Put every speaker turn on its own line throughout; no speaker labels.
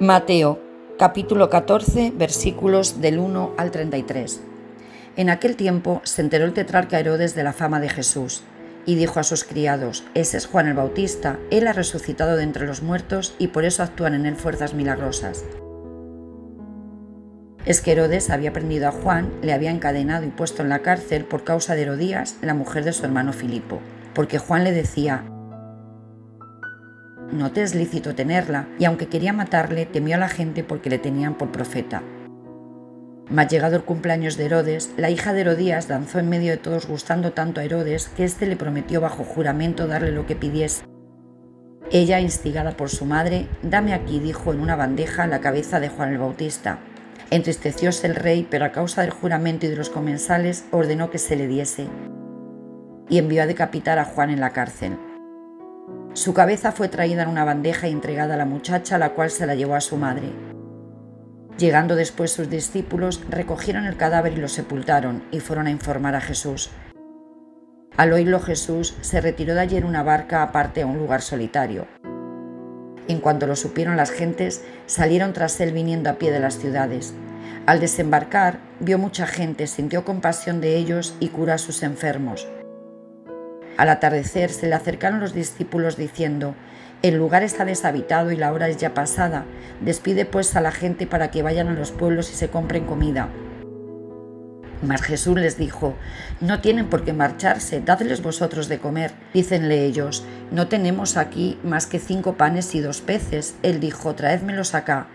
Mateo capítulo 14 versículos del 1 al 33. En aquel tiempo se enteró el tetrarca Herodes de la fama de Jesús y dijo a sus criados, ese es Juan el Bautista, él ha resucitado de entre los muertos y por eso actúan en él fuerzas milagrosas. Es que Herodes había prendido a Juan, le había encadenado y puesto en la cárcel por causa de Herodías, la mujer de su hermano Filipo, porque Juan le decía, no te es lícito tenerla, y aunque quería matarle, temió a la gente porque le tenían por profeta. Mas llegado el cumpleaños de Herodes, la hija de Herodías danzó en medio de todos gustando tanto a Herodes que éste le prometió bajo juramento darle lo que pidiese. Ella, instigada por su madre, dame aquí, dijo en una bandeja, la cabeza de Juan el Bautista. Entristecióse el rey, pero a causa del juramento y de los comensales ordenó que se le diese, y envió a decapitar a Juan en la cárcel. Su cabeza fue traída en una bandeja y entregada a la muchacha, la cual se la llevó a su madre. Llegando después sus discípulos, recogieron el cadáver y lo sepultaron y fueron a informar a Jesús. Al oírlo Jesús se retiró de allí en una barca aparte a un lugar solitario. En cuanto lo supieron las gentes, salieron tras él viniendo a pie de las ciudades. Al desembarcar, vio mucha gente, sintió compasión de ellos y curó a sus enfermos al atardecer se le acercaron los discípulos diciendo, El lugar está deshabitado y la hora es ya pasada, despide pues a la gente para que vayan a los pueblos y se compren comida. Mas Jesús les dijo, No tienen por qué marcharse, dadles vosotros de comer. Dícenle ellos, No tenemos aquí más que cinco panes y dos peces. Él dijo, Traédmelos acá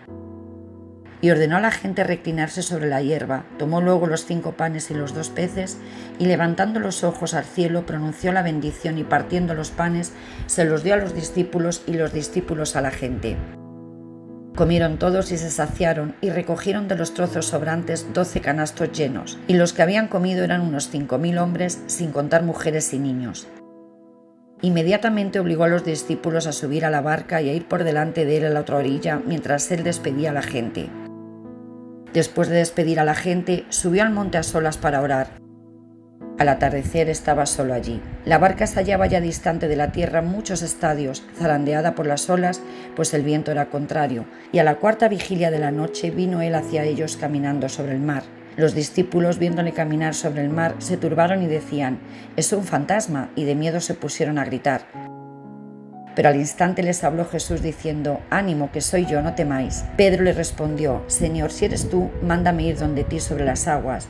y ordenó a la gente reclinarse sobre la hierba. Tomó luego los cinco panes y los dos peces y levantando los ojos al cielo pronunció la bendición y partiendo los panes se los dio a los discípulos y los discípulos a la gente. Comieron todos y se saciaron y recogieron de los trozos sobrantes doce canastos llenos, y los que habían comido eran unos cinco mil hombres, sin contar mujeres y niños. Inmediatamente obligó a los discípulos a subir a la barca y a ir por delante de él a la otra orilla mientras él despedía a la gente. Después de despedir a la gente, subió al monte a solas para orar. Al atardecer estaba solo allí. La barca se hallaba ya distante de la tierra muchos estadios, zarandeada por las olas, pues el viento era contrario, y a la cuarta vigilia de la noche vino él hacia ellos caminando sobre el mar. Los discípulos, viéndole caminar sobre el mar, se turbaron y decían, es un fantasma, y de miedo se pusieron a gritar. Pero al instante les habló Jesús diciendo, Ánimo, que soy yo, no temáis. Pedro le respondió, Señor, si eres tú, mándame ir donde ti sobre las aguas.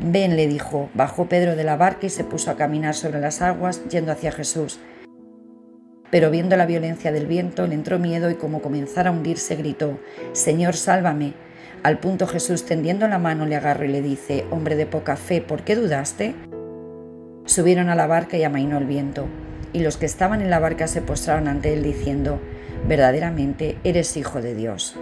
Ven, le dijo. Bajó Pedro de la barca y se puso a caminar sobre las aguas, yendo hacia Jesús. Pero viendo la violencia del viento, le entró miedo y como comenzara a hundirse, gritó, Señor, sálvame. Al punto Jesús, tendiendo la mano, le agarró y le dice, Hombre de poca fe, ¿por qué dudaste? Subieron a la barca y amainó el viento y los que estaban en la barca se postraron ante él diciendo, verdaderamente eres hijo de Dios.